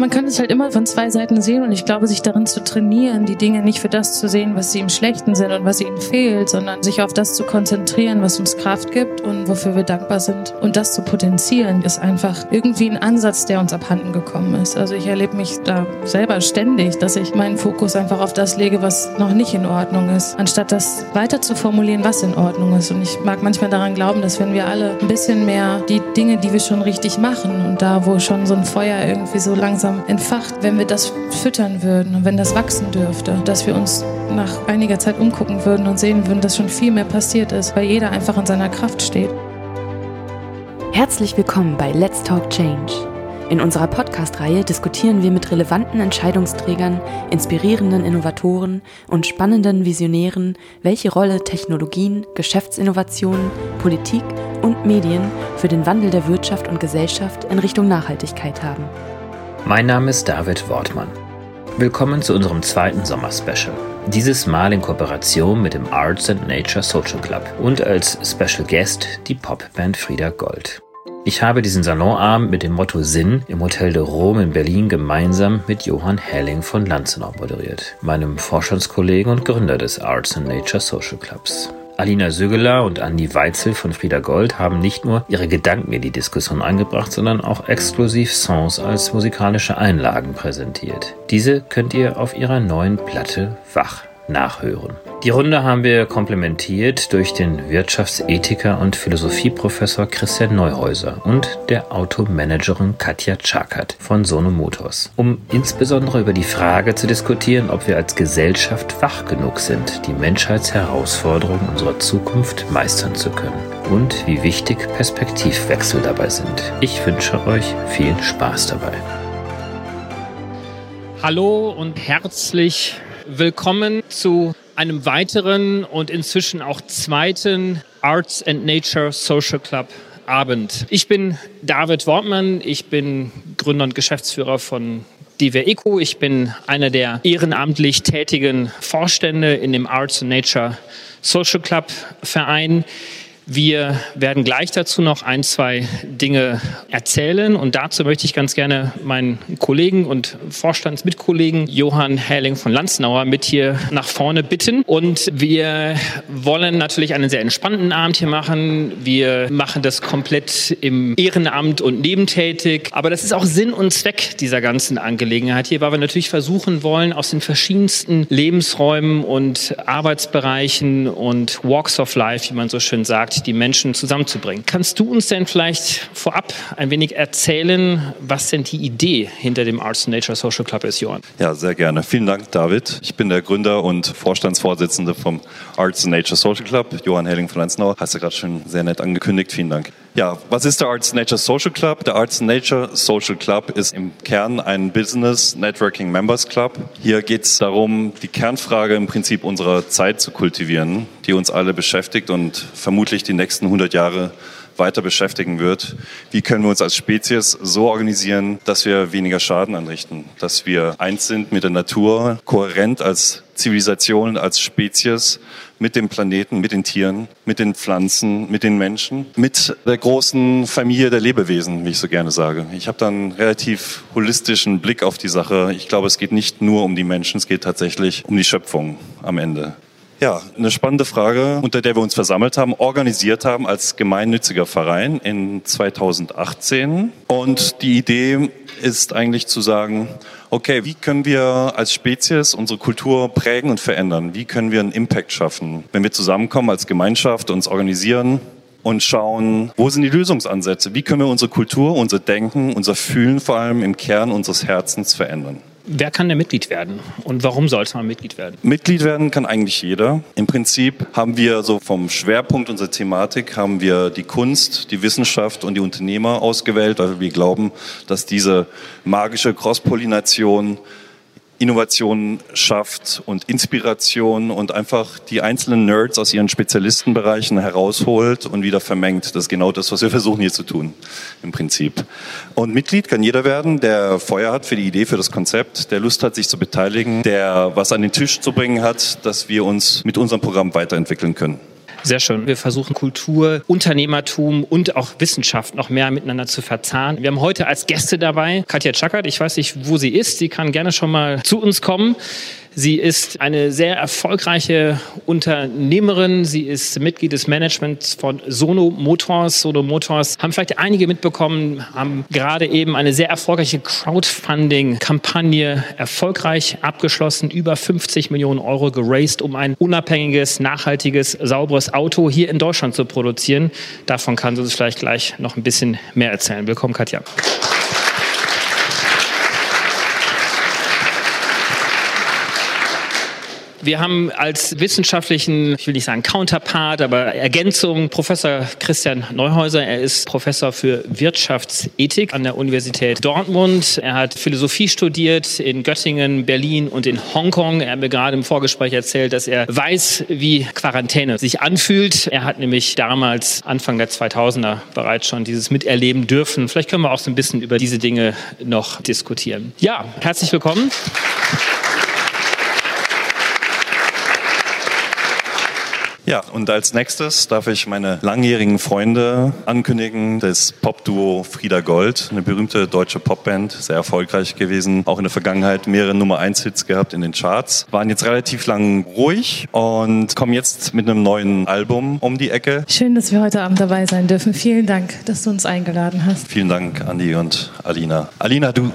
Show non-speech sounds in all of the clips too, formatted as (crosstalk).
Man kann es halt immer von zwei Seiten sehen und ich glaube, sich darin zu trainieren, die Dinge nicht für das zu sehen, was sie im Schlechten sind und was ihnen fehlt, sondern sich auf das zu konzentrieren, was uns Kraft gibt und wofür wir dankbar sind. Und das zu potenzieren, ist einfach irgendwie ein Ansatz, der uns abhanden gekommen ist. Also ich erlebe mich da selber ständig, dass ich meinen Fokus einfach auf das lege, was noch nicht in Ordnung ist, anstatt das weiter zu formulieren, was in Ordnung ist. Und ich mag manchmal daran glauben, dass wenn wir alle ein bisschen mehr die Dinge, die wir schon richtig machen und da, wo schon so ein Feuer irgendwie so langsam entfacht, wenn wir das füttern würden und wenn das wachsen dürfte, dass wir uns nach einiger Zeit umgucken würden und sehen würden, dass schon viel mehr passiert ist, weil jeder einfach in seiner Kraft steht. Herzlich willkommen bei Let's Talk Change. In unserer Podcast-Reihe diskutieren wir mit relevanten Entscheidungsträgern, inspirierenden Innovatoren und spannenden Visionären, welche Rolle Technologien, Geschäftsinnovationen, Politik und Medien für den Wandel der Wirtschaft und Gesellschaft in Richtung Nachhaltigkeit haben. Mein Name ist David Wortmann. Willkommen zu unserem zweiten Sommerspecial. Dieses Mal in Kooperation mit dem Arts and Nature Social Club und als Special Guest die Popband Frieda Gold. Ich habe diesen Salonabend mit dem Motto Sinn im Hotel de Rome in Berlin gemeinsam mit Johann Helling von Lanzenau moderiert, meinem Vorstandskollegen und Gründer des Arts and Nature Social Clubs. Alina Sögeler und Andi Weitzel von Frieda Gold haben nicht nur ihre Gedanken in die Diskussion eingebracht, sondern auch exklusiv Songs als musikalische Einlagen präsentiert. Diese könnt ihr auf ihrer neuen Platte Wach nachhören. Die Runde haben wir komplementiert durch den Wirtschaftsethiker und Philosophieprofessor Christian Neuhäuser und der Automanagerin Katja Czakert von Sono Motors, um insbesondere über die Frage zu diskutieren, ob wir als Gesellschaft wach genug sind, die Menschheitsherausforderungen unserer Zukunft meistern zu können und wie wichtig Perspektivwechsel dabei sind. Ich wünsche euch viel Spaß dabei. Hallo und herzlich willkommen zu einem weiteren und inzwischen auch zweiten Arts and Nature Social Club Abend. Ich bin David Wortmann, ich bin Gründer und Geschäftsführer von DW Eco. Ich bin einer der ehrenamtlich tätigen Vorstände in dem Arts and Nature Social Club Verein. Wir werden gleich dazu noch ein, zwei Dinge erzählen und dazu möchte ich ganz gerne meinen Kollegen und Vorstandsmitkollegen Johann Herling von Lanznauer mit hier nach vorne bitten. Und wir wollen natürlich einen sehr entspannten Abend hier machen. Wir machen das komplett im Ehrenamt und nebentätig. Aber das ist auch Sinn und Zweck dieser ganzen Angelegenheit hier, weil wir natürlich versuchen wollen, aus den verschiedensten Lebensräumen und Arbeitsbereichen und Walks of Life, wie man so schön sagt, die Menschen zusammenzubringen. Kannst du uns denn vielleicht vorab ein wenig erzählen, was denn die Idee hinter dem Arts Nature Social Club ist, Johann? Ja, sehr gerne. Vielen Dank, David. Ich bin der Gründer und Vorstandsvorsitzende vom Arts Nature Social Club. Johann Helling von Lanznau. Hast du gerade schon sehr nett angekündigt. Vielen Dank. Ja, was ist der Arts Nature Social Club? Der Arts Nature Social Club ist im Kern ein Business Networking Members Club. Hier geht es darum, die Kernfrage im Prinzip unserer Zeit zu kultivieren, die uns alle beschäftigt und vermutlich die nächsten 100 Jahre weiter beschäftigen wird. Wie können wir uns als Spezies so organisieren, dass wir weniger Schaden anrichten, dass wir eins sind mit der Natur, kohärent als Zivilisation, als Spezies mit dem Planeten, mit den Tieren, mit den Pflanzen, mit den Menschen, mit der großen Familie der Lebewesen, wie ich so gerne sage. Ich habe da einen relativ holistischen Blick auf die Sache. Ich glaube, es geht nicht nur um die Menschen, es geht tatsächlich um die Schöpfung am Ende. Ja, eine spannende Frage, unter der wir uns versammelt haben, organisiert haben als gemeinnütziger Verein in 2018. Und die Idee ist eigentlich zu sagen, okay, wie können wir als Spezies unsere Kultur prägen und verändern? Wie können wir einen Impact schaffen, wenn wir zusammenkommen als Gemeinschaft, uns organisieren? Und schauen, wo sind die Lösungsansätze? Wie können wir unsere Kultur, unser Denken, unser Fühlen vor allem im Kern unseres Herzens verändern? Wer kann denn Mitglied werden und warum sollte man Mitglied werden? Mitglied werden kann eigentlich jeder. Im Prinzip haben wir so vom Schwerpunkt unserer Thematik haben wir die Kunst, die Wissenschaft und die Unternehmer ausgewählt, weil wir glauben, dass diese magische Cross-Pollination Innovation schafft und Inspiration und einfach die einzelnen Nerds aus ihren Spezialistenbereichen herausholt und wieder vermengt. Das ist genau das, was wir versuchen hier zu tun, im Prinzip. Und Mitglied kann jeder werden, der Feuer hat für die Idee, für das Konzept, der Lust hat, sich zu beteiligen, der was an den Tisch zu bringen hat, dass wir uns mit unserem Programm weiterentwickeln können. Sehr schön. Wir versuchen Kultur, Unternehmertum und auch Wissenschaft noch mehr miteinander zu verzahnen. Wir haben heute als Gäste dabei Katja Czakert. Ich weiß nicht, wo sie ist. Sie kann gerne schon mal zu uns kommen. Sie ist eine sehr erfolgreiche Unternehmerin. Sie ist Mitglied des Managements von Sono Motors. Sono Motors haben vielleicht einige mitbekommen, haben gerade eben eine sehr erfolgreiche Crowdfunding-Kampagne erfolgreich abgeschlossen. Über 50 Millionen Euro geraced, um ein unabhängiges, nachhaltiges, sauberes Auto hier in Deutschland zu produzieren. Davon kann sie uns vielleicht gleich noch ein bisschen mehr erzählen. Willkommen, Katja. Wir haben als wissenschaftlichen, ich will nicht sagen Counterpart, aber Ergänzung Professor Christian Neuhäuser. Er ist Professor für Wirtschaftsethik an der Universität Dortmund. Er hat Philosophie studiert in Göttingen, Berlin und in Hongkong. Er hat mir gerade im Vorgespräch erzählt, dass er weiß, wie Quarantäne sich anfühlt. Er hat nämlich damals Anfang der 2000er bereits schon dieses miterleben dürfen. Vielleicht können wir auch so ein bisschen über diese Dinge noch diskutieren. Ja, herzlich willkommen. Ja, und als nächstes darf ich meine langjährigen Freunde ankündigen, das Popduo Frieda Gold, eine berühmte deutsche Popband, sehr erfolgreich gewesen, auch in der Vergangenheit mehrere Nummer 1 Hits gehabt in den Charts, waren jetzt relativ lang ruhig und kommen jetzt mit einem neuen Album um die Ecke. Schön, dass wir heute Abend dabei sein dürfen. Vielen Dank, dass du uns eingeladen hast. Vielen Dank, Andi und Alina. Alina, du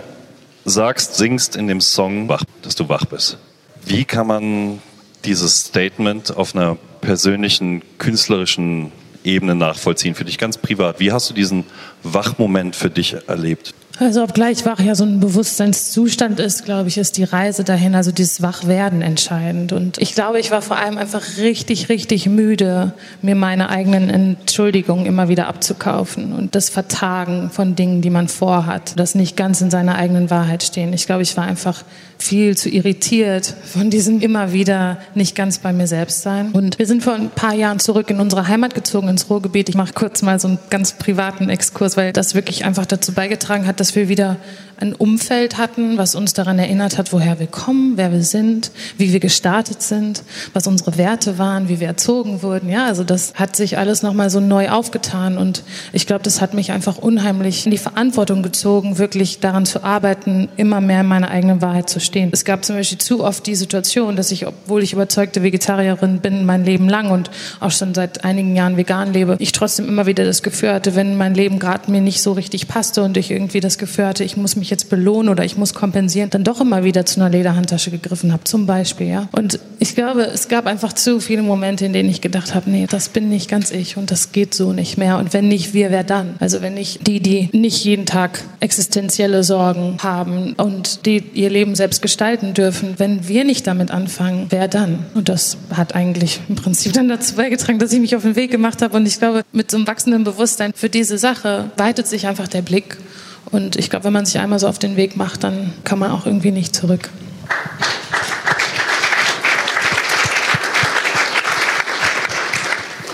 sagst, singst in dem Song, dass du wach bist. Wie kann man dieses Statement auf einer persönlichen, künstlerischen Ebene nachvollziehen, für dich ganz privat. Wie hast du diesen Wachmoment für dich erlebt? Also obgleich wach ja so ein Bewusstseinszustand ist, glaube ich, ist die Reise dahin, also dieses Wachwerden entscheidend. Und ich glaube, ich war vor allem einfach richtig, richtig müde, mir meine eigenen Entschuldigungen immer wieder abzukaufen und das Vertagen von Dingen, die man vorhat, das nicht ganz in seiner eigenen Wahrheit stehen. Ich glaube, ich war einfach viel zu irritiert von diesem immer wieder nicht ganz bei mir selbst sein. Und wir sind vor ein paar Jahren zurück in unsere Heimat gezogen, ins Ruhrgebiet. Ich mache kurz mal so einen ganz privaten Exkurs, weil das wirklich einfach dazu beigetragen hat, dass wir wieder ein Umfeld hatten, was uns daran erinnert hat, woher wir kommen, wer wir sind, wie wir gestartet sind, was unsere Werte waren, wie wir erzogen wurden. Ja, also das hat sich alles nochmal so neu aufgetan und ich glaube, das hat mich einfach unheimlich in die Verantwortung gezogen, wirklich daran zu arbeiten, immer mehr in meiner eigenen Wahrheit zu stehen. Es gab zum Beispiel zu oft die Situation, dass ich, obwohl ich überzeugte Vegetarierin bin, mein Leben lang und auch schon seit einigen Jahren vegan lebe, ich trotzdem immer wieder das Gefühl hatte, wenn mein Leben gerade mir nicht so richtig passte und ich irgendwie das Gefühl hatte, ich muss mich jetzt belohnen oder ich muss kompensieren, dann doch immer wieder zu einer Lederhandtasche gegriffen habe, zum Beispiel. Ja? Und ich glaube, es gab einfach zu viele Momente, in denen ich gedacht habe, nee, das bin nicht ganz ich und das geht so nicht mehr. Und wenn nicht wir, wer dann? Also wenn nicht die, die nicht jeden Tag existenzielle Sorgen haben und die ihr Leben selbst gestalten dürfen, wenn wir nicht damit anfangen, wer dann? Und das hat eigentlich im Prinzip dann dazu beigetragen, dass ich mich auf den Weg gemacht habe. Und ich glaube, mit so einem wachsenden Bewusstsein für diese Sache weitet sich einfach der Blick. Und ich glaube, wenn man sich einmal so auf den Weg macht, dann kann man auch irgendwie nicht zurück.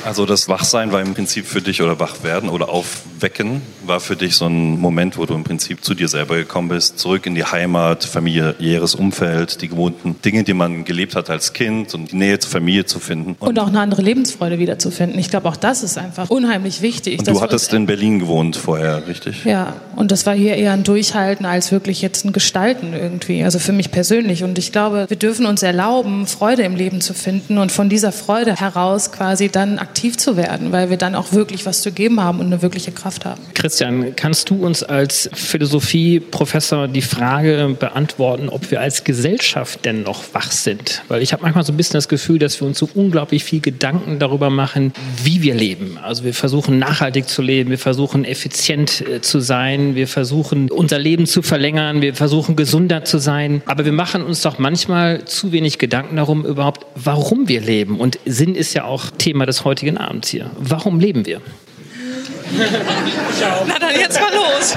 Also das Wachsein war im Prinzip für dich oder Wachwerden oder Aufwecken war für dich so ein Moment, wo du im Prinzip zu dir selber gekommen bist, zurück in die Heimat, familiäres Umfeld, die gewohnten Dinge, die man gelebt hat als Kind und die Nähe zur Familie zu finden. Und, und auch eine andere Lebensfreude wiederzufinden. Ich glaube, auch das ist einfach unheimlich wichtig. Und du hattest in Berlin gewohnt vorher, richtig? Ja, und das war hier eher ein Durchhalten als wirklich jetzt ein Gestalten irgendwie. Also für mich persönlich. Und ich glaube, wir dürfen uns erlauben, Freude im Leben zu finden und von dieser Freude heraus quasi dann aktiv zu werden, weil wir dann auch wirklich was zu geben haben und eine wirkliche Kraft haben. Christian, kannst du uns als Philosophieprofessor die Frage beantworten, ob wir als Gesellschaft denn noch wach sind? Weil ich habe manchmal so ein bisschen das Gefühl, dass wir uns so unglaublich viel Gedanken darüber machen, wie wir leben. Also wir versuchen nachhaltig zu leben, wir versuchen effizient äh, zu sein, wir versuchen unser Leben zu verlängern, wir versuchen gesunder zu sein. Aber wir machen uns doch manchmal zu wenig Gedanken darum überhaupt, warum wir leben. Und Sinn ist ja auch Thema des heutigen heutigen Abend hier. Warum leben wir? (laughs) Na dann jetzt mal los.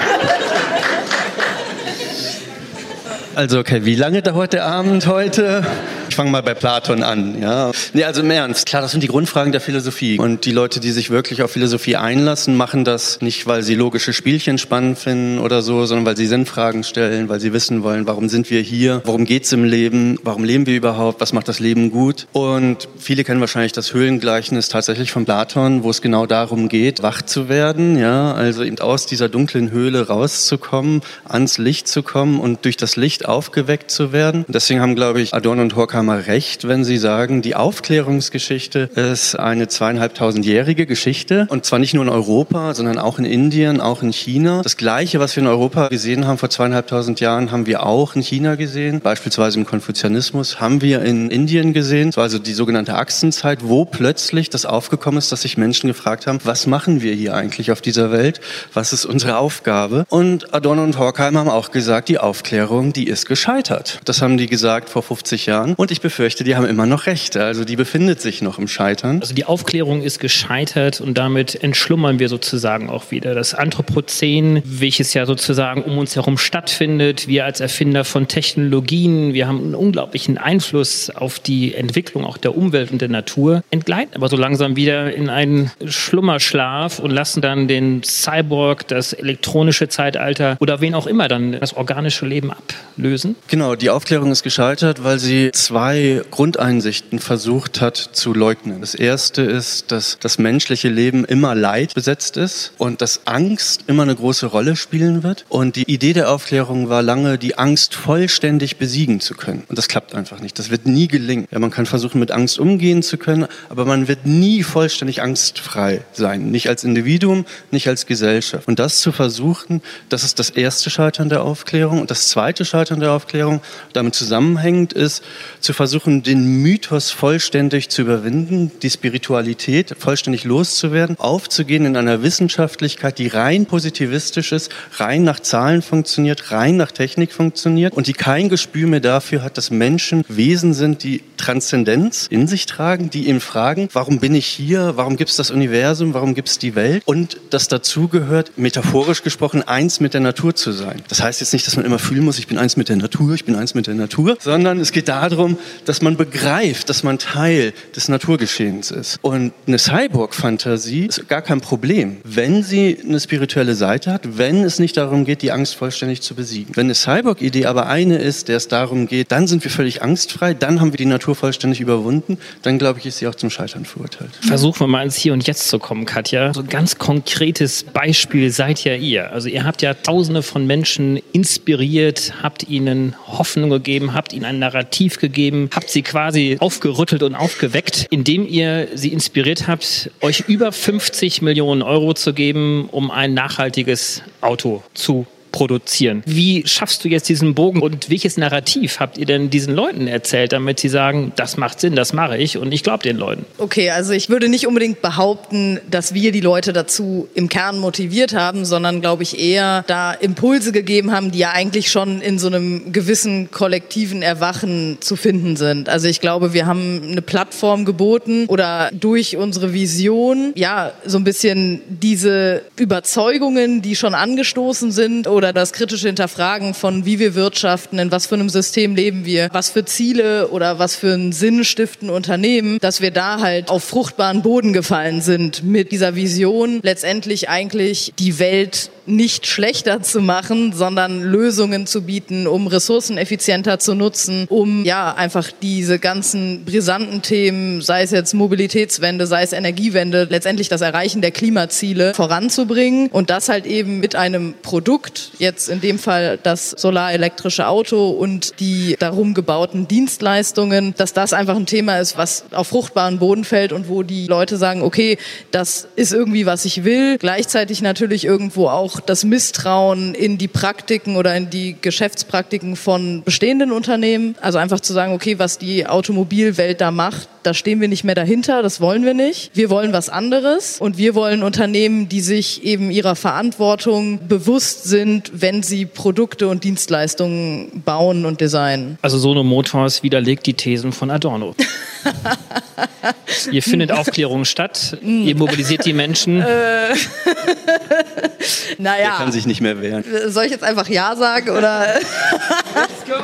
Also, okay, wie lange dauert der Abend heute? Ich fange mal bei Platon an. Ja. Nee, also im Ernst. Klar, das sind die Grundfragen der Philosophie. Und die Leute, die sich wirklich auf Philosophie einlassen, machen das nicht, weil sie logische Spielchen spannend finden oder so, sondern weil sie Sinnfragen stellen, weil sie wissen wollen, warum sind wir hier, worum geht's im Leben, warum leben wir überhaupt, was macht das Leben gut. Und viele kennen wahrscheinlich das Höhlengleichnis tatsächlich von Platon, wo es genau darum geht, wach zu werden, ja, also eben aus dieser dunklen Höhle rauszukommen, ans Licht zu kommen und durch das Licht aufgeweckt zu werden. Und deswegen haben, glaube ich, Adorno und Horkheimer recht, wenn sie sagen, die Aufklärungsgeschichte ist eine zweieinhalbtausendjährige Geschichte und zwar nicht nur in Europa, sondern auch in Indien, auch in China. Das Gleiche, was wir in Europa gesehen haben vor zweieinhalbtausend Jahren, haben wir auch in China gesehen, beispielsweise im Konfuzianismus, haben wir in Indien gesehen. Das war also die sogenannte Achsenzeit, wo plötzlich das aufgekommen ist, dass sich Menschen gefragt haben, was machen wir hier eigentlich auf dieser Welt? Was ist unsere Aufgabe? Und Adorno und Horkheimer haben auch gesagt, die Aufklärung, die ist gescheitert. Das haben die gesagt vor 50 Jahren und ich befürchte, die haben immer noch recht. Also die befindet sich noch im Scheitern. Also die Aufklärung ist gescheitert und damit entschlummern wir sozusagen auch wieder. Das Anthropozän, welches ja sozusagen um uns herum stattfindet, wir als Erfinder von Technologien, wir haben einen unglaublichen Einfluss auf die Entwicklung auch der Umwelt und der Natur, entgleiten aber so langsam wieder in einen Schlummerschlaf und lassen dann den Cyborg, das elektronische Zeitalter oder wen auch immer dann das organische Leben ablösen? Genau, die Aufklärung ist gescheitert, weil sie zwei Grundeinsichten versucht hat zu leugnen. Das erste ist, dass das menschliche Leben immer Leid besetzt ist und dass Angst immer eine große Rolle spielen wird. Und die Idee der Aufklärung war lange, die Angst vollständig besiegen zu können. Und das klappt einfach nicht. Das wird nie gelingen. Ja, man kann versuchen, mit Angst umgehen zu können, aber man wird nie vollständig angstfrei sein. Nicht als Individuum, nicht als Gesellschaft. Und das zu versuchen, das ist das erste Scheitern der Aufklärung. Und das zweite Scheitern der Aufklärung damit zusammenhängend ist, zu versuchen, den Mythos vollständig zu überwinden, die Spiritualität vollständig loszuwerden, aufzugehen in einer Wissenschaftlichkeit, die rein positivistisch ist, rein nach Zahlen funktioniert, rein nach Technik funktioniert und die kein Gespür mehr dafür hat, dass Menschen Wesen sind, die Transzendenz in sich tragen, die eben fragen, warum bin ich hier, warum gibt es das Universum, warum gibt es die Welt und das dazugehört, metaphorisch gesprochen, eins mit der Natur zu sein. Das heißt jetzt nicht, dass man immer fühlen muss, ich bin eins mit der Natur, ich bin eins mit der Natur, sondern es geht darum, dass man begreift, dass man Teil des Naturgeschehens ist. Und eine Cyborg-Fantasie ist gar kein Problem, wenn sie eine spirituelle Seite hat, wenn es nicht darum geht, die Angst vollständig zu besiegen. Wenn eine Cyborg-Idee aber eine ist, der es darum geht, dann sind wir völlig angstfrei, dann haben wir die Natur vollständig überwunden, dann glaube ich, ist sie auch zum Scheitern verurteilt. Versuchen wir mal ins Hier und Jetzt zu kommen, Katja. So ein ganz konkretes Beispiel seid ja ihr. Also ihr habt ja tausende von Menschen inspiriert, habt ihnen Hoffnung gegeben, habt ihnen ein Narrativ gegeben, habt sie quasi aufgerüttelt und aufgeweckt, indem ihr sie inspiriert habt, euch über 50 Millionen Euro zu geben, um ein nachhaltiges Auto zu produzieren. Wie schaffst du jetzt diesen Bogen und welches Narrativ habt ihr denn diesen Leuten erzählt, damit sie sagen, das macht Sinn, das mache ich und ich glaube den Leuten? Okay, also ich würde nicht unbedingt behaupten, dass wir die Leute dazu im Kern motiviert haben, sondern glaube ich eher da Impulse gegeben haben, die ja eigentlich schon in so einem gewissen kollektiven Erwachen zu finden sind. Also ich glaube, wir haben eine Plattform geboten oder durch unsere Vision, ja, so ein bisschen diese Überzeugungen, die schon angestoßen sind oder oder das kritische Hinterfragen von, wie wir wirtschaften, in was für einem System leben wir, was für Ziele oder was für einen Sinn stiften Unternehmen, dass wir da halt auf fruchtbaren Boden gefallen sind mit dieser Vision, letztendlich eigentlich die Welt nicht schlechter zu machen, sondern Lösungen zu bieten, um Ressourcen zu nutzen, um ja einfach diese ganzen brisanten Themen, sei es jetzt Mobilitätswende, sei es Energiewende, letztendlich das Erreichen der Klimaziele voranzubringen und das halt eben mit einem Produkt, jetzt in dem Fall das solarelektrische Auto und die darum gebauten Dienstleistungen, dass das einfach ein Thema ist, was auf fruchtbaren Boden fällt und wo die Leute sagen, okay, das ist irgendwie, was ich will, gleichzeitig natürlich irgendwo auch auch das Misstrauen in die Praktiken oder in die Geschäftspraktiken von bestehenden Unternehmen. Also einfach zu sagen, okay, was die Automobilwelt da macht, da stehen wir nicht mehr dahinter, das wollen wir nicht. Wir wollen was anderes und wir wollen Unternehmen, die sich eben ihrer Verantwortung bewusst sind, wenn sie Produkte und Dienstleistungen bauen und designen. Also Sono Motors widerlegt die Thesen von Adorno. Ihr findet (laughs) Aufklärung statt, ihr mobilisiert die Menschen. Naja. Er kann sich nicht mehr wehren. Soll ich jetzt einfach Ja sagen oder? Let's go.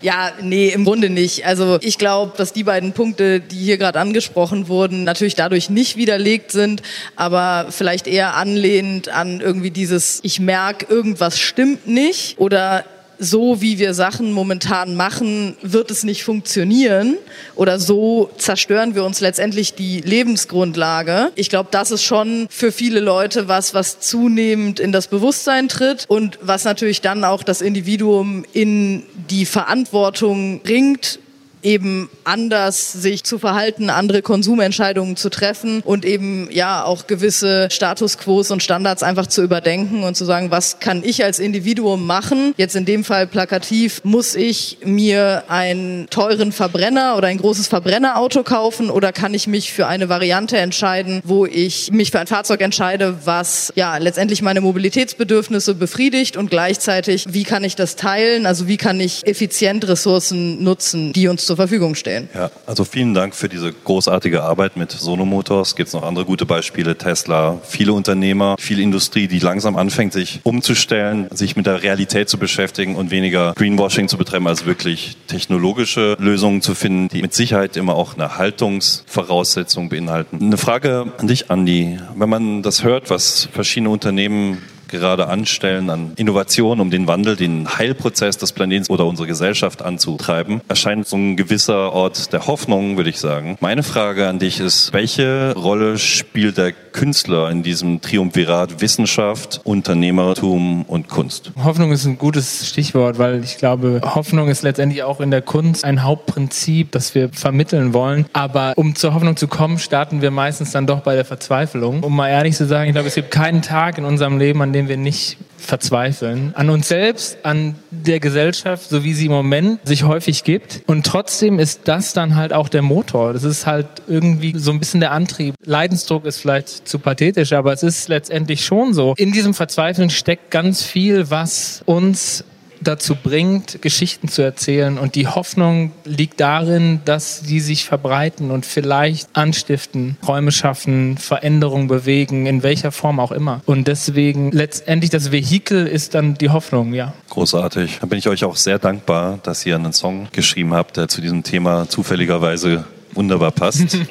ja, nee, im Grunde nicht. Also ich glaube, dass die beiden Punkte, die hier gerade angesprochen wurden, natürlich dadurch nicht widerlegt sind, aber vielleicht eher anlehnend an irgendwie dieses, ich merke, irgendwas stimmt nicht oder so wie wir Sachen momentan machen, wird es nicht funktionieren oder so zerstören wir uns letztendlich die Lebensgrundlage. Ich glaube, das ist schon für viele Leute was, was zunehmend in das Bewusstsein tritt und was natürlich dann auch das Individuum in die Verantwortung bringt, eben anders sich zu verhalten, andere Konsumentscheidungen zu treffen und eben ja auch gewisse Status Quos und Standards einfach zu überdenken und zu sagen, was kann ich als Individuum machen? Jetzt in dem Fall plakativ, muss ich mir einen teuren Verbrenner oder ein großes Verbrennerauto kaufen oder kann ich mich für eine Variante entscheiden, wo ich mich für ein Fahrzeug entscheide, was ja letztendlich meine Mobilitätsbedürfnisse befriedigt und gleichzeitig, wie kann ich das teilen? Also wie kann ich effizient Ressourcen nutzen, die uns zur zur Verfügung stehen. Ja, also vielen Dank für diese großartige Arbeit mit Sono Motors. Gibt es noch andere gute Beispiele? Tesla, viele Unternehmer, viel Industrie, die langsam anfängt, sich umzustellen, sich mit der Realität zu beschäftigen und weniger Greenwashing zu betreiben, als wirklich technologische Lösungen zu finden, die mit Sicherheit immer auch eine Haltungsvoraussetzung beinhalten. Eine Frage an dich, Andi. Wenn man das hört, was verschiedene Unternehmen gerade anstellen an Innovationen, um den Wandel, den Heilprozess des Planeten oder unsere Gesellschaft anzutreiben, erscheint so ein gewisser Ort der Hoffnung, würde ich sagen. Meine Frage an dich ist, welche Rolle spielt der Künstler in diesem Triumvirat Wissenschaft, Unternehmertum und Kunst? Hoffnung ist ein gutes Stichwort, weil ich glaube, Hoffnung ist letztendlich auch in der Kunst ein Hauptprinzip, das wir vermitteln wollen. Aber um zur Hoffnung zu kommen, starten wir meistens dann doch bei der Verzweiflung. Um mal ehrlich zu sagen, ich glaube, es gibt keinen Tag in unserem Leben, an dem wir nicht verzweifeln. An uns selbst, an der Gesellschaft, so wie sie im Moment sich häufig gibt. Und trotzdem ist das dann halt auch der Motor. Das ist halt irgendwie so ein bisschen der Antrieb. Leidensdruck ist vielleicht zu pathetisch, aber es ist letztendlich schon so. In diesem Verzweifeln steckt ganz viel, was uns dazu bringt, Geschichten zu erzählen. Und die Hoffnung liegt darin, dass sie sich verbreiten und vielleicht anstiften, Räume schaffen, Veränderungen bewegen, in welcher Form auch immer. Und deswegen letztendlich das Vehikel ist dann die Hoffnung, ja. Großartig. Da bin ich euch auch sehr dankbar, dass ihr einen Song geschrieben habt, der zu diesem Thema zufälligerweise wunderbar passt. (laughs)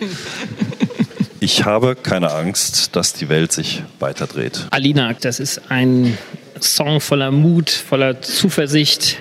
Ich habe keine Angst, dass die Welt sich weiterdreht. Alina, das ist ein Song voller Mut, voller Zuversicht.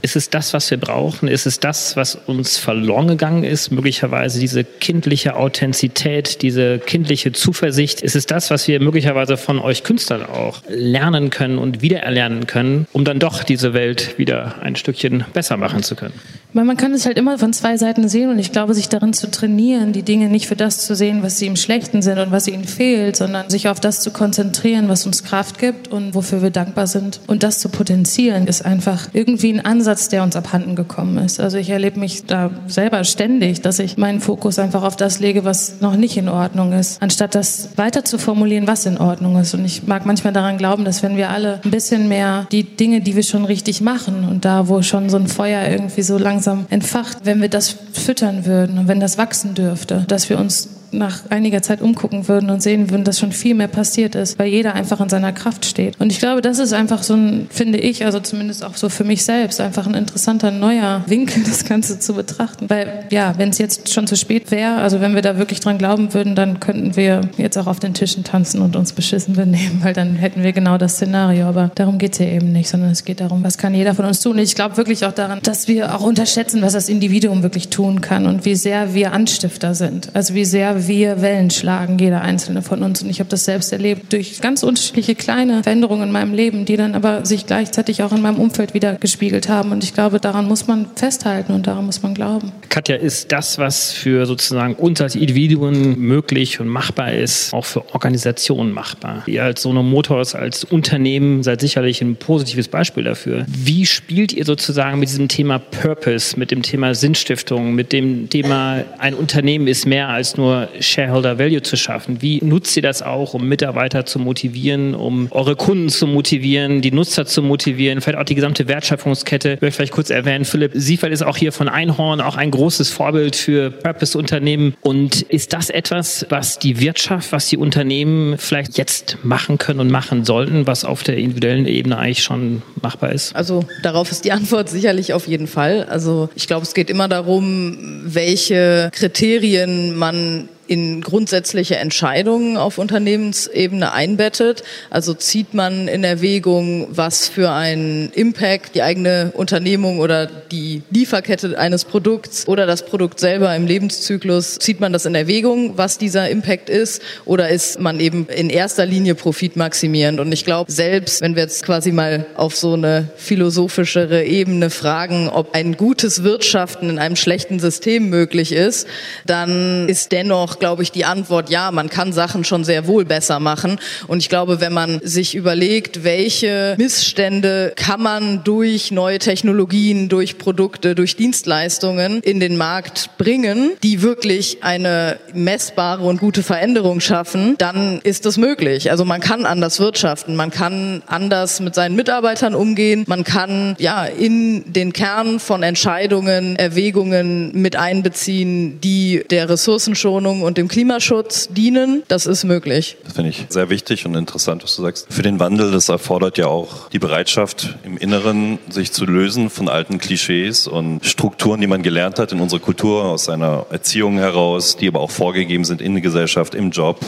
Ist es das, was wir brauchen? Ist es das, was uns verloren gegangen ist? Möglicherweise diese kindliche Authentizität, diese kindliche Zuversicht. Ist es das, was wir möglicherweise von euch Künstlern auch lernen können und wiedererlernen können, um dann doch diese Welt wieder ein Stückchen besser machen zu können? Man kann es halt immer von zwei Seiten sehen und ich glaube, sich darin zu trainieren, die Dinge nicht für das zu sehen, was sie im Schlechten sind und was ihnen fehlt, sondern sich auf das zu konzentrieren, was uns Kraft gibt und wofür wir dankbar sind. Und das zu potenzieren, ist einfach irgendwie ein Ansatz, der uns abhanden gekommen ist. Also ich erlebe mich da selber ständig, dass ich meinen Fokus einfach auf das lege, was noch nicht in Ordnung ist, anstatt das weiter zu formulieren, was in Ordnung ist. Und ich mag manchmal daran glauben, dass wenn wir alle ein bisschen mehr die Dinge, die wir schon richtig machen und da, wo schon so ein Feuer irgendwie so langsam langsam entfacht, wenn wir das füttern würden und wenn das wachsen dürfte, dass wir uns nach einiger Zeit umgucken würden und sehen würden, dass schon viel mehr passiert ist, weil jeder einfach in seiner Kraft steht. Und ich glaube, das ist einfach so ein, finde ich, also zumindest auch so für mich selbst, einfach ein interessanter neuer Winkel, (laughs) das Ganze zu betrachten. Weil ja, wenn es jetzt schon zu spät wäre, also wenn wir da wirklich dran glauben würden, dann könnten wir jetzt auch auf den Tischen tanzen und uns beschissen benehmen, weil dann hätten wir genau das Szenario. Aber darum geht es ja eben nicht, sondern es geht darum, was kann jeder von uns tun. Ich glaube wirklich auch daran, dass wir auch unterschätzen, was das Individuum wirklich tun kann und wie sehr wir Anstifter sind. Also wie sehr wir Wellen schlagen, jeder einzelne von uns. Und ich habe das selbst erlebt durch ganz unterschiedliche kleine Veränderungen in meinem Leben, die dann aber sich gleichzeitig auch in meinem Umfeld wieder gespiegelt haben. Und ich glaube, daran muss man festhalten und daran muss man glauben. Katja, ist das, was für sozusagen uns als Individuen möglich und machbar ist, auch für Organisationen machbar? Ihr als Sono Motors, als Unternehmen seid sicherlich ein positives Beispiel dafür. Wie spielt ihr sozusagen mit diesem Thema Purpose, mit dem Thema Sinnstiftung, mit dem Thema, ein Unternehmen ist mehr als nur Shareholder Value zu schaffen? Wie nutzt ihr das auch, um Mitarbeiter zu motivieren, um eure Kunden zu motivieren, die Nutzer zu motivieren, vielleicht auch die gesamte Wertschöpfungskette? Ich möchte vielleicht kurz erwähnen, Philipp Siefert ist auch hier von Einhorn auch ein großes Vorbild für Purpose-Unternehmen. Und ist das etwas, was die Wirtschaft, was die Unternehmen vielleicht jetzt machen können und machen sollten, was auf der individuellen Ebene eigentlich schon machbar ist? Also darauf ist die Antwort sicherlich auf jeden Fall. Also ich glaube, es geht immer darum, welche Kriterien man in grundsätzliche Entscheidungen auf Unternehmensebene einbettet. Also zieht man in Erwägung, was für einen Impact die eigene Unternehmung oder die Lieferkette eines Produkts oder das Produkt selber im Lebenszyklus, zieht man das in Erwägung, was dieser Impact ist oder ist man eben in erster Linie profitmaximierend? Und ich glaube, selbst wenn wir jetzt quasi mal auf so eine philosophischere Ebene fragen, ob ein gutes Wirtschaften in einem schlechten System möglich ist, dann ist dennoch glaube ich, die Antwort, ja, man kann Sachen schon sehr wohl besser machen. Und ich glaube, wenn man sich überlegt, welche Missstände kann man durch neue Technologien, durch Produkte, durch Dienstleistungen in den Markt bringen, die wirklich eine messbare und gute Veränderung schaffen, dann ist das möglich. Also man kann anders wirtschaften, man kann anders mit seinen Mitarbeitern umgehen, man kann ja in den Kern von Entscheidungen, Erwägungen mit einbeziehen, die der Ressourcenschonung und dem Klimaschutz dienen. Das ist möglich. Das finde ich sehr wichtig und interessant, was du sagst. Für den Wandel, das erfordert ja auch die Bereitschaft im Inneren, sich zu lösen von alten Klischees und Strukturen, die man gelernt hat in unserer Kultur, aus seiner Erziehung heraus, die aber auch vorgegeben sind in der Gesellschaft, im Job,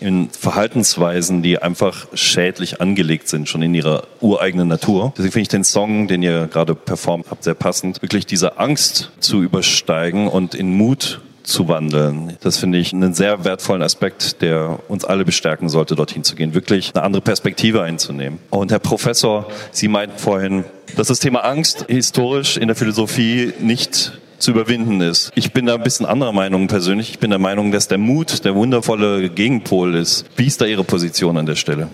in Verhaltensweisen, die einfach schädlich angelegt sind, schon in ihrer ureigenen Natur. Deswegen finde ich den Song, den ihr gerade performt habt, sehr passend, wirklich diese Angst zu übersteigen und in Mut zu wandeln. Das finde ich einen sehr wertvollen Aspekt, der uns alle bestärken sollte, dorthin zu gehen, wirklich eine andere Perspektive einzunehmen. Und Herr Professor, Sie meinten vorhin, dass das Thema Angst historisch in der Philosophie nicht zu überwinden ist. Ich bin da ein bisschen anderer Meinung persönlich. Ich bin der Meinung, dass der Mut der wundervolle Gegenpol ist. Wie ist da Ihre Position an der Stelle?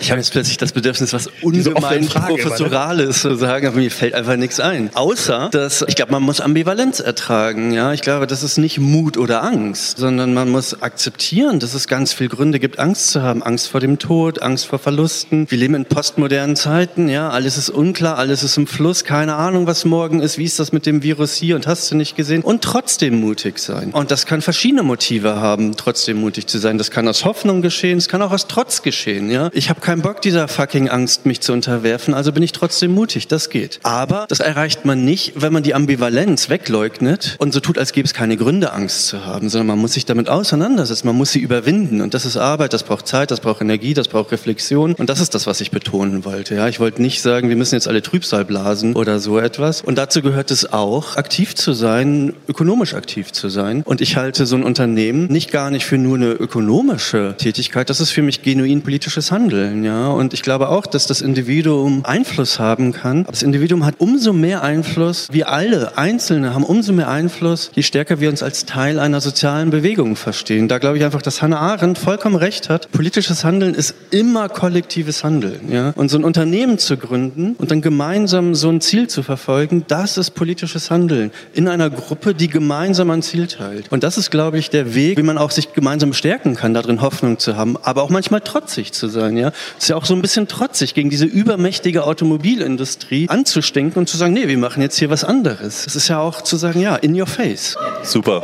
Ich habe jetzt plötzlich das Bedürfnis, was ungemein Professorales zu sagen, aber mir fällt einfach nichts ein. Außer, dass ich glaube, man muss Ambivalenz ertragen. Ja, Ich glaube, das ist nicht Mut oder Angst, sondern man muss akzeptieren, dass es ganz viele Gründe gibt, Angst zu haben. Angst vor dem Tod, Angst vor Verlusten. Wir leben in postmodernen Zeiten. Ja, Alles ist unklar, alles ist im Fluss. Keine Ahnung, was morgen ist. Wie ist das mit dem Virus hier? Und und hast du nicht gesehen und trotzdem mutig sein. Und das kann verschiedene Motive haben, trotzdem mutig zu sein. Das kann aus Hoffnung geschehen, es kann auch aus Trotz geschehen. Ja? Ich habe keinen Bock, dieser fucking Angst, mich zu unterwerfen, also bin ich trotzdem mutig. Das geht. Aber das erreicht man nicht, wenn man die Ambivalenz wegleugnet und so tut, als gäbe es keine Gründe, Angst zu haben, sondern man muss sich damit auseinandersetzen, man muss sie überwinden. Und das ist Arbeit, das braucht Zeit, das braucht Energie, das braucht Reflexion. Und das ist das, was ich betonen wollte. Ja? Ich wollte nicht sagen, wir müssen jetzt alle Trübsal blasen oder so etwas. Und dazu gehört es auch, aktiv zu sein, ökonomisch aktiv zu sein. Und ich halte so ein Unternehmen nicht gar nicht für nur eine ökonomische Tätigkeit, das ist für mich genuin politisches Handeln. Ja? Und ich glaube auch, dass das Individuum Einfluss haben kann. Das Individuum hat umso mehr Einfluss, wir alle Einzelne haben umso mehr Einfluss, je stärker wir uns als Teil einer sozialen Bewegung verstehen. Da glaube ich einfach, dass Hannah Arendt vollkommen recht hat. Politisches Handeln ist immer kollektives Handeln. Ja? Und so ein Unternehmen zu gründen und dann gemeinsam so ein Ziel zu verfolgen, das ist politisches Handeln in einer Gruppe, die gemeinsam ein Ziel teilt. Und das ist, glaube ich, der Weg, wie man auch sich gemeinsam stärken kann, darin Hoffnung zu haben, aber auch manchmal trotzig zu sein. Ja, ist ja auch so ein bisschen trotzig gegen diese übermächtige Automobilindustrie anzustinken und zu sagen, nee, wir machen jetzt hier was anderes. Es ist ja auch zu sagen, ja, in your face. Super.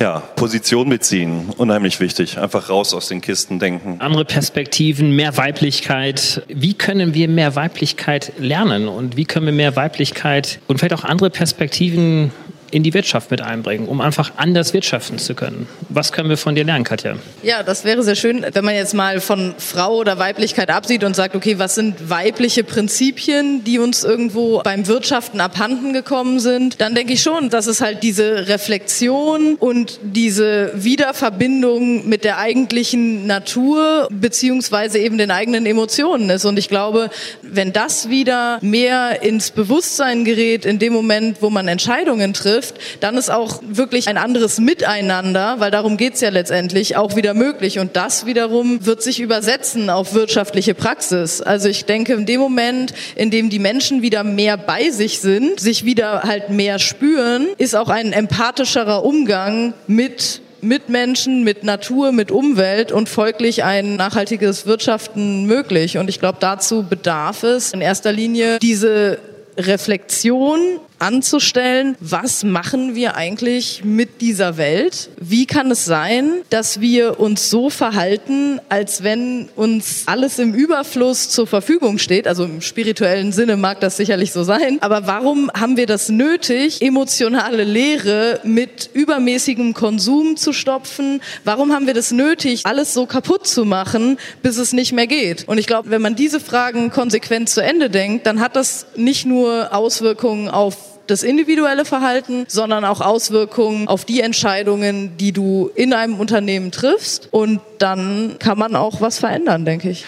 Ja, Position beziehen, unheimlich wichtig. Einfach raus aus den Kisten denken. Andere Perspektiven, mehr Weiblichkeit. Wie können wir mehr Weiblichkeit lernen und wie können wir mehr Weiblichkeit und vielleicht auch andere Perspektiven in die Wirtschaft mit einbringen, um einfach anders wirtschaften zu können. Was können wir von dir lernen, Katja? Ja, das wäre sehr schön, wenn man jetzt mal von Frau oder Weiblichkeit absieht und sagt, okay, was sind weibliche Prinzipien, die uns irgendwo beim Wirtschaften abhanden gekommen sind, dann denke ich schon, dass es halt diese Reflexion und diese Wiederverbindung mit der eigentlichen Natur beziehungsweise eben den eigenen Emotionen ist. Und ich glaube, wenn das wieder mehr ins Bewusstsein gerät, in dem Moment, wo man Entscheidungen trifft, dann ist auch wirklich ein anderes Miteinander, weil darum geht's ja letztendlich, auch wieder möglich. Und das wiederum wird sich übersetzen auf wirtschaftliche Praxis. Also ich denke, in dem Moment, in dem die Menschen wieder mehr bei sich sind, sich wieder halt mehr spüren, ist auch ein empathischerer Umgang mit Mitmenschen, mit Natur, mit Umwelt und folglich ein nachhaltiges Wirtschaften möglich. Und ich glaube, dazu bedarf es in erster Linie diese Reflexion anzustellen, was machen wir eigentlich mit dieser Welt? Wie kann es sein, dass wir uns so verhalten, als wenn uns alles im Überfluss zur Verfügung steht? Also im spirituellen Sinne mag das sicherlich so sein. Aber warum haben wir das nötig, emotionale Leere mit übermäßigem Konsum zu stopfen? Warum haben wir das nötig, alles so kaputt zu machen, bis es nicht mehr geht? Und ich glaube, wenn man diese Fragen konsequent zu Ende denkt, dann hat das nicht nur Auswirkungen auf das individuelle Verhalten, sondern auch Auswirkungen auf die Entscheidungen, die du in einem Unternehmen triffst. Und dann kann man auch was verändern, denke ich.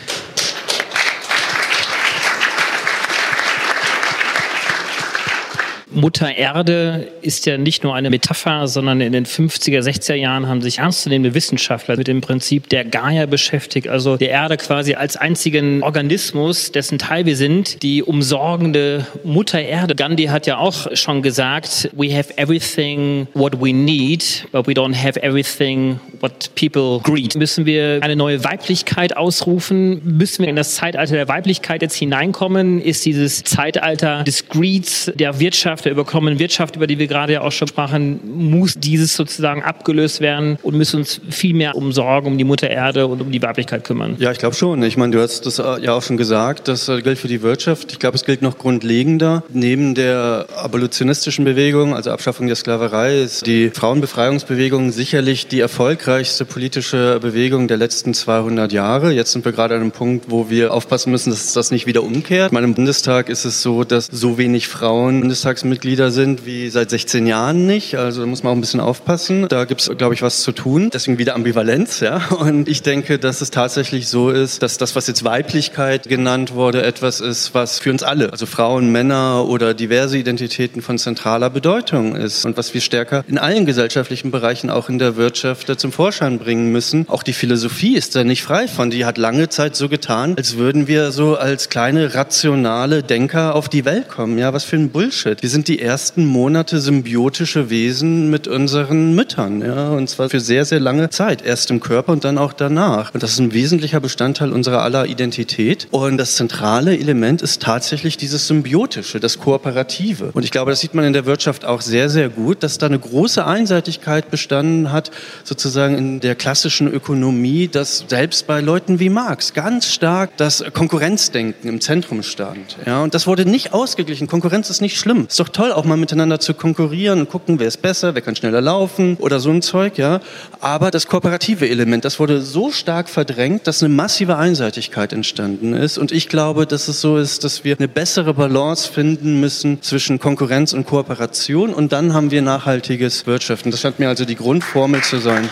Mutter Erde ist ja nicht nur eine Metapher, sondern in den 50er, 60er Jahren haben sich ernstzunehmende Wissenschaftler mit dem Prinzip der Gaia beschäftigt, also der Erde quasi als einzigen Organismus, dessen Teil wir sind, die umsorgende Mutter Erde. Gandhi hat ja auch schon gesagt, we have everything what we need, but we don't have everything what people greed. Müssen wir eine neue Weiblichkeit ausrufen? Müssen wir in das Zeitalter der Weiblichkeit jetzt hineinkommen? Ist dieses Zeitalter des Greeds, der Wirtschaft, der überkommenen Wirtschaft, über die wir gerade ja auch schon sprachen, muss dieses sozusagen abgelöst werden und müssen uns viel mehr um Sorgen um die Mutter Erde und um die Weiblichkeit kümmern. Ja, ich glaube schon. Ich meine, du hast das äh, ja auch schon gesagt, das äh, gilt für die Wirtschaft. Ich glaube, es gilt noch grundlegender. Neben der abolitionistischen Bewegung, also Abschaffung der Sklaverei, ist die Frauenbefreiungsbewegung sicherlich die erfolgreichste politische Bewegung der letzten 200 Jahre. Jetzt sind wir gerade an einem Punkt, wo wir aufpassen müssen, dass das nicht wieder umkehrt. Ich meine, im Bundestag ist es so, dass so wenig Frauen Bundestagsmitglieder Mitglieder sind wie seit 16 Jahren nicht. Also da muss man auch ein bisschen aufpassen. Da gibt es, glaube ich, was zu tun. Deswegen wieder Ambivalenz. Ja? Und ich denke, dass es tatsächlich so ist, dass das, was jetzt Weiblichkeit genannt wurde, etwas ist, was für uns alle, also Frauen, Männer oder diverse Identitäten von zentraler Bedeutung ist. Und was wir stärker in allen gesellschaftlichen Bereichen, auch in der Wirtschaft, zum Vorschein bringen müssen. Auch die Philosophie ist da nicht frei von. Die hat lange Zeit so getan, als würden wir so als kleine rationale Denker auf die Welt kommen. Ja, was für ein Bullshit. Wir sind sind die ersten Monate symbiotische Wesen mit unseren Müttern. Ja? Und zwar für sehr, sehr lange Zeit. Erst im Körper und dann auch danach. Und das ist ein wesentlicher Bestandteil unserer aller Identität. Und das zentrale Element ist tatsächlich dieses Symbiotische, das Kooperative. Und ich glaube, das sieht man in der Wirtschaft auch sehr, sehr gut, dass da eine große Einseitigkeit bestanden hat, sozusagen in der klassischen Ökonomie, dass selbst bei Leuten wie Marx ganz stark das Konkurrenzdenken im Zentrum stand. Ja, und das wurde nicht ausgeglichen. Konkurrenz ist nicht schlimm. Ist doch toll, auch mal miteinander zu konkurrieren und gucken, wer ist besser, wer kann schneller laufen oder so ein Zeug, ja. Aber das kooperative Element, das wurde so stark verdrängt, dass eine massive Einseitigkeit entstanden ist. Und ich glaube, dass es so ist, dass wir eine bessere Balance finden müssen zwischen Konkurrenz und Kooperation. Und dann haben wir nachhaltiges Wirtschaften. Das scheint mir also die Grundformel zu sein.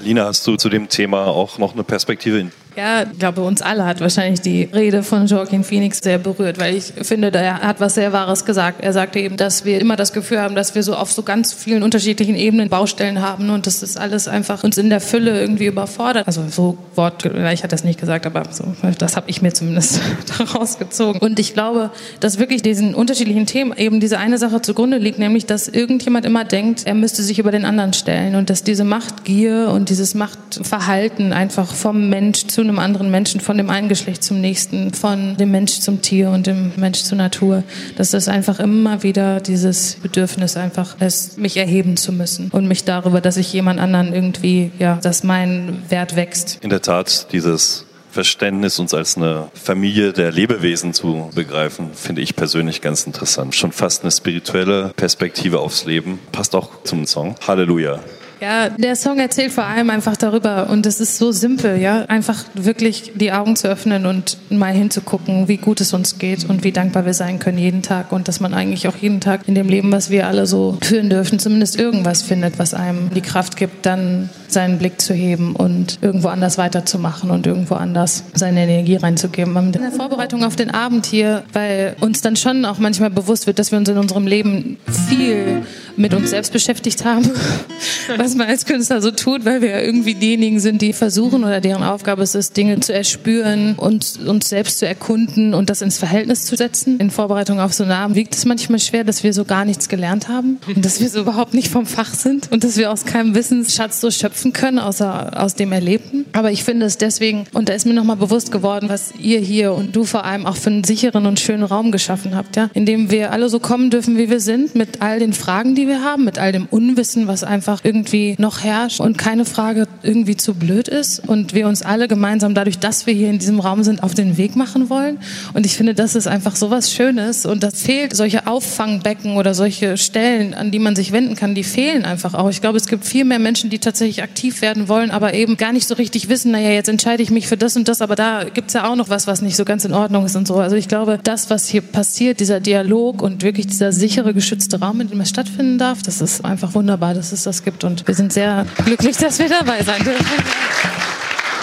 Alina, hast du zu dem Thema auch noch eine Perspektive? Ja, ich glaube, uns alle hat wahrscheinlich die Rede von Joaquin Phoenix sehr berührt, weil ich finde, er hat was sehr Wahres gesagt. Er sagte eben, dass wir immer das Gefühl haben, dass wir so auf so ganz vielen unterschiedlichen Ebenen Baustellen haben und dass das alles einfach uns in der Fülle irgendwie überfordert. Also so Wort, ich hatte das nicht gesagt, aber so, das habe ich mir zumindest (laughs) daraus gezogen. Und ich glaube, dass wirklich diesen unterschiedlichen Themen eben diese eine Sache zugrunde liegt, nämlich, dass irgendjemand immer denkt, er müsste sich über den anderen stellen und dass diese Machtgier und dieses Machtverhalten einfach vom Mensch zu einem anderen Menschen, von dem einen Geschlecht zum nächsten, von dem Mensch zum Tier und dem Mensch zur Natur, dass das einfach immer wieder dieses Bedürfnis einfach ist, mich erheben zu müssen und mich darüber, dass ich jemand anderen irgendwie, ja, dass mein Wert wächst. In der Tat, dieses Verständnis, uns als eine Familie der Lebewesen zu begreifen, finde ich persönlich ganz interessant. Schon fast eine spirituelle Perspektive aufs Leben. Passt auch zum Song. Halleluja. Ja, der Song erzählt vor allem einfach darüber und es ist so simpel, ja, einfach wirklich die Augen zu öffnen und mal hinzugucken, wie gut es uns geht und wie dankbar wir sein können jeden Tag und dass man eigentlich auch jeden Tag in dem Leben, was wir alle so führen dürfen, zumindest irgendwas findet, was einem die Kraft gibt, dann seinen Blick zu heben und irgendwo anders weiterzumachen und irgendwo anders seine Energie reinzugeben. In der Vorbereitung auf den Abend hier, weil uns dann schon auch manchmal bewusst wird, dass wir uns in unserem Leben viel mit uns selbst beschäftigt haben, (laughs) was man als Künstler so tut, weil wir irgendwie diejenigen sind, die versuchen oder deren Aufgabe es ist, Dinge zu erspüren und uns selbst zu erkunden und das ins Verhältnis zu setzen. In Vorbereitung auf so einen Abend wiegt es manchmal schwer, dass wir so gar nichts gelernt haben und dass wir so überhaupt nicht vom Fach sind und dass wir aus keinem Wissensschatz so schöpfen können, außer aus dem Erlebten. Aber ich finde es deswegen, und da ist mir nochmal bewusst geworden, was ihr hier und du vor allem auch für einen sicheren und schönen Raum geschaffen habt, ja, in dem wir alle so kommen dürfen, wie wir sind, mit all den Fragen, die wir haben, mit all dem Unwissen, was einfach irgendwie noch herrscht und keine Frage irgendwie zu blöd ist und wir uns alle gemeinsam dadurch, dass wir hier in diesem Raum sind, auf den Weg machen wollen. Und ich finde, das ist einfach so was Schönes und das fehlt solche Auffangbecken oder solche Stellen, an die man sich wenden kann, die fehlen einfach auch. Ich glaube, es gibt viel mehr Menschen, die tatsächlich aktiv werden wollen, aber eben gar nicht so richtig wissen, naja, jetzt entscheide ich mich für das und das, aber da gibt es ja auch noch was, was nicht so ganz in Ordnung ist und so. Also ich glaube, das, was hier passiert, dieser Dialog und wirklich dieser sichere, geschützte Raum, in dem es stattfinden darf, das ist einfach wunderbar, dass es das gibt. Und wir sind sehr glücklich, dass wir dabei sein dürfen.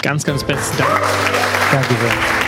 Ganz, ganz besten Dank. Danke sehr.